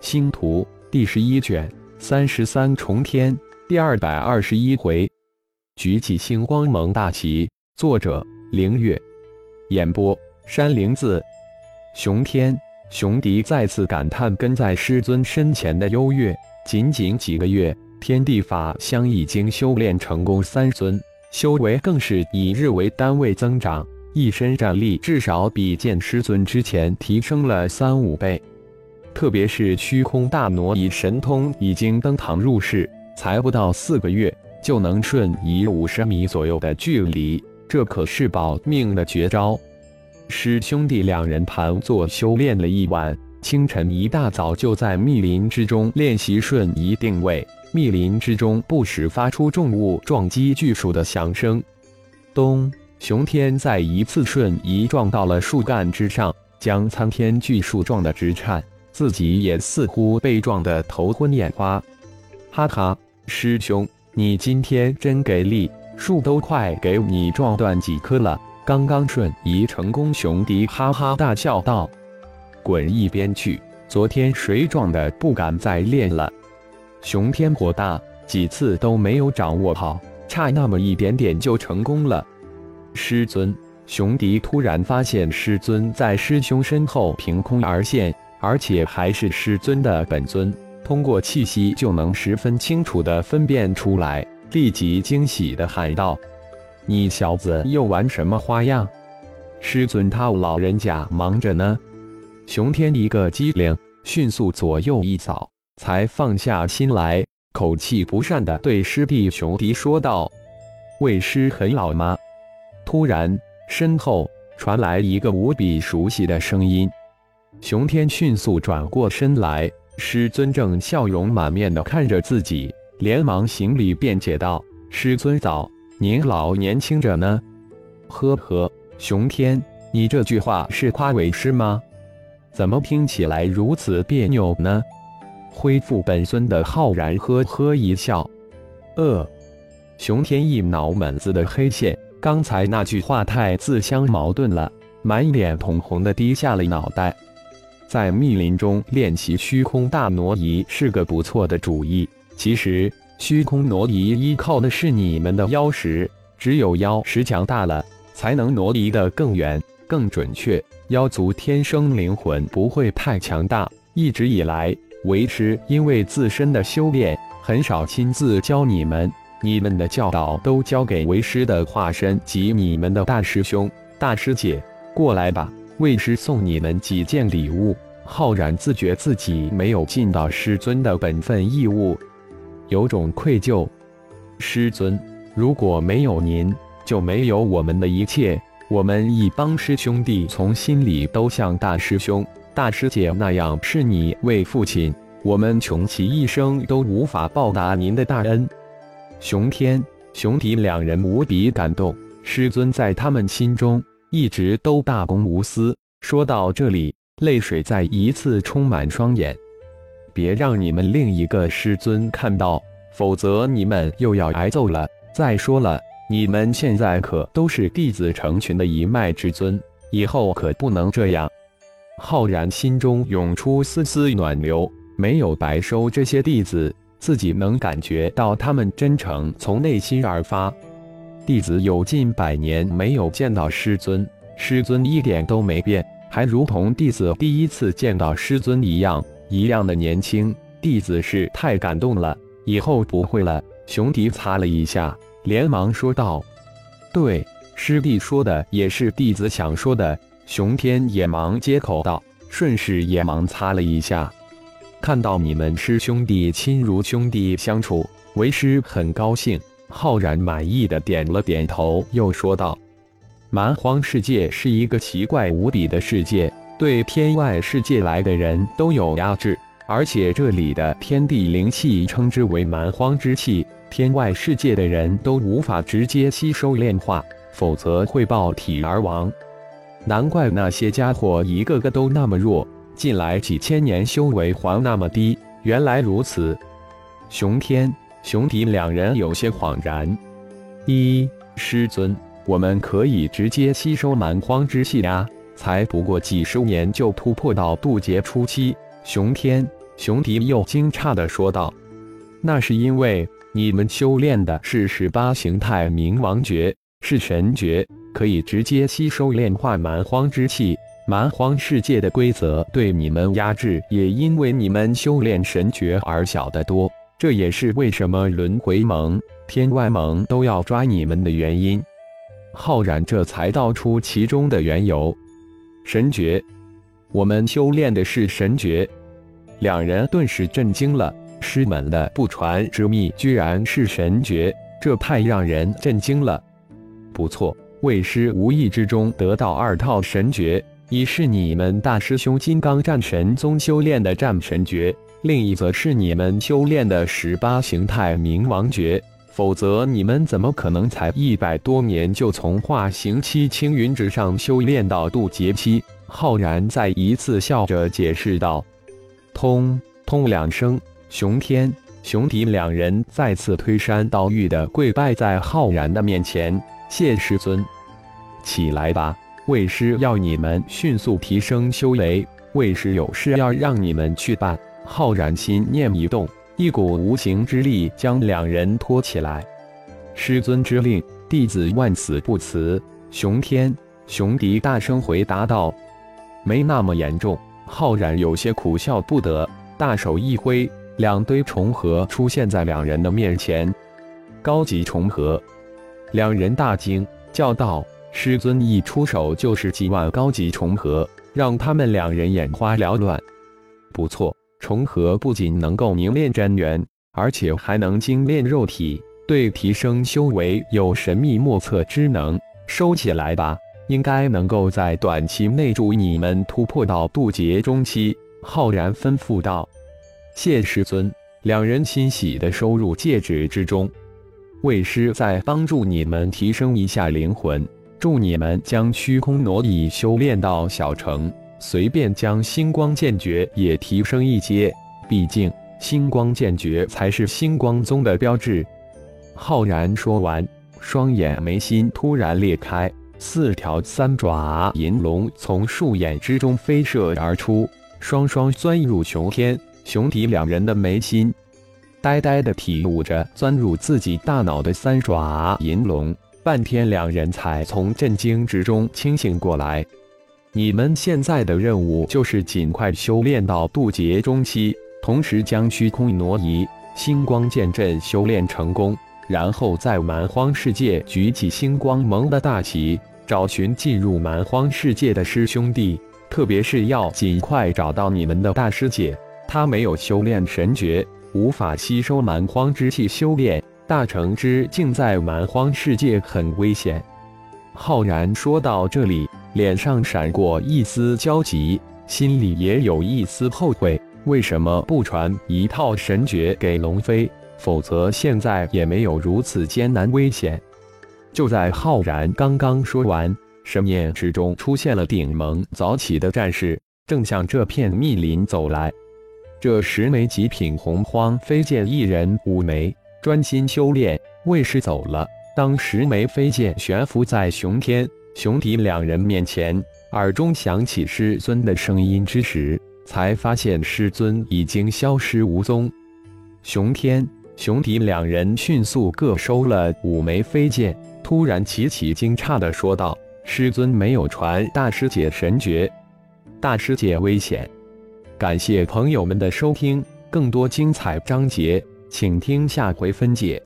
星图第十一卷三十三重天第二百二十一回，举起星光盟大旗。作者：凌月。演播：山灵子。熊天、熊迪再次感叹跟在师尊身前的优越。仅仅几个月，天地法相已经修炼成功三尊，修为更是以日为单位增长，一身战力至少比见师尊之前提升了三五倍。特别是虚空大挪移神通已经登堂入室，才不到四个月就能瞬移五十米左右的距离，这可是保命的绝招。师兄弟两人盘坐修炼了一晚，清晨一大早就在密林之中练习瞬移定位。密林之中不时发出重物撞击巨树的响声。咚！熊天再一次瞬移撞到了树干之上，将苍天巨树撞得直颤。自己也似乎被撞得头昏眼花，哈哈，师兄，你今天真给力，树都快给你撞断几棵了，刚刚瞬移成功。熊迪哈哈大笑道：“滚一边去！昨天谁撞的不敢再练了？”熊天火大，几次都没有掌握好，差那么一点点就成功了。师尊，熊迪突然发现师尊在师兄身后凭空而现。而且还是师尊的本尊，通过气息就能十分清楚地分辨出来，立即惊喜地喊道：“你小子又玩什么花样？师尊他老人家忙着呢。”熊天一个机灵，迅速左右一扫，才放下心来，口气不善地对师弟熊迪说道：“为师很老吗？”突然，身后传来一个无比熟悉的声音。熊天迅速转过身来，师尊正笑容满面的看着自己，连忙行礼辩解道：“师尊早，您老年轻着呢。”呵呵，熊天，你这句话是夸为师吗？怎么听起来如此别扭呢？恢复本尊的浩然呵呵一笑，呃，熊天一脑门子的黑线，刚才那句话太自相矛盾了，满脸通红的低下了脑袋。在密林中练习虚空大挪移是个不错的主意。其实，虚空挪移依靠的是你们的妖石，只有妖石强大了，才能挪移的更远、更准确。妖族天生灵魂不会太强大。一直以来，为师因为自身的修炼，很少亲自教你们，你们的教导都交给为师的化身及你们的大师兄、大师姐。过来吧。为师送你们几件礼物。浩然自觉自己没有尽到师尊的本分义务，有种愧疚。师尊，如果没有您，就没有我们的一切。我们一帮师兄弟从心里都像大师兄、大师姐那样视你为父亲。我们穷其一生都无法报答您的大恩。熊天、熊迪两人无比感动，师尊在他们心中。一直都大公无私。说到这里，泪水再一次充满双眼。别让你们另一个师尊看到，否则你们又要挨揍了。再说了，你们现在可都是弟子成群的一脉之尊，以后可不能这样。浩然心中涌出丝丝暖流，没有白收这些弟子，自己能感觉到他们真诚从内心而发。弟子有近百年没有见到师尊，师尊一点都没变，还如同弟子第一次见到师尊一样，一样的年轻。弟子是太感动了，以后不会了。熊迪擦了一下，连忙说道：“对，师弟说的也是弟子想说的。”熊天也忙接口道，顺势也忙擦了一下。看到你们师兄弟亲如兄弟相处，为师很高兴。浩然满意的点了点头，又说道：“蛮荒世界是一个奇怪无比的世界，对天外世界来的人都有压制，而且这里的天地灵气称之为蛮荒之气，天外世界的人都无法直接吸收炼化，否则会爆体而亡。难怪那些家伙一个个都那么弱，近来几千年修为还那么低。原来如此，熊天。”熊迪两人有些恍然。一师尊，我们可以直接吸收蛮荒之气呀！才不过几十年就突破到渡劫初期。熊天、熊迪又惊诧地说道：“那是因为你们修炼的是十八形态冥王诀，是神诀，可以直接吸收炼化蛮荒之气。蛮荒世界的规则对你们压制，也因为你们修炼神诀而小得多。这也是为什么轮回盟、天外盟都要抓你们的原因。”浩然这才道出其中的缘由。神诀，我们修炼的是神诀。两人顿时震惊了，师门的不传之秘居然是神诀，这太让人震惊了。不错，魏师无意之中得到二套神诀，一是你们大师兄金刚战神宗修炼的战神诀，另一则是你们修炼的十八形态冥王诀。否则，你们怎么可能才一百多年就从化形期青云之上修炼到渡劫期？浩然再一次笑着解释道：“通通两声，熊天、熊迪两人再次推山倒玉的跪拜在浩然的面前，谢师尊，起来吧，魏师要你们迅速提升修为，魏师有事要让你们去办。”浩然心念一动。一股无形之力将两人托起来。师尊之令，弟子万死不辞。熊天、熊迪大声回答道：“没那么严重。”浩然有些苦笑不得，大手一挥，两堆重合出现在两人的面前。高级重合，两人大惊，叫道：“师尊一出手就是几万高级重合，让他们两人眼花缭乱。”不错。重合不仅能够凝练真元，而且还能精炼肉体，对提升修为有神秘莫测之能。收起来吧，应该能够在短期内助你们突破到渡劫中期。浩然吩咐道：“谢师尊。”两人欣喜地收入戒指之中。为师再帮助你们提升一下灵魂，助你们将虚空挪移修炼到小成。随便将星光剑诀也提升一阶，毕竟星光剑诀才是星光宗的标志。浩然说完，双眼眉心突然裂开，四条三爪银龙从树眼之中飞射而出，双双钻入熊天、熊迪两人的眉心，呆呆地体悟着钻入自己大脑的三爪银龙。半天，两人才从震惊之中清醒过来。你们现在的任务就是尽快修炼到渡劫中期，同时将虚空挪移、星光剑阵修炼成功，然后在蛮荒世界举起星光盟的大旗，找寻进入蛮荒世界的师兄弟。特别是要尽快找到你们的大师姐，她没有修炼神诀，无法吸收蛮荒之气修炼。大成之境在蛮荒世界很危险。浩然说到这里。脸上闪过一丝焦急，心里也有一丝后悔。为什么不传一套神诀给龙飞？否则现在也没有如此艰难危险。就在浩然刚刚说完，神念之中出现了顶盟早起的战士，正向这片密林走来。这十枚极品洪荒飞剑，一人五枚，专心修炼。卫士走了，当十枚飞剑悬浮在熊天。熊迪两人面前，耳中响起师尊的声音之时，才发现师尊已经消失无踪。熊天、熊迪两人迅速各收了五枚飞剑，突然齐齐惊诧地说道：“师尊没有传大师姐神诀，大师姐危险！”感谢朋友们的收听，更多精彩章节，请听下回分解。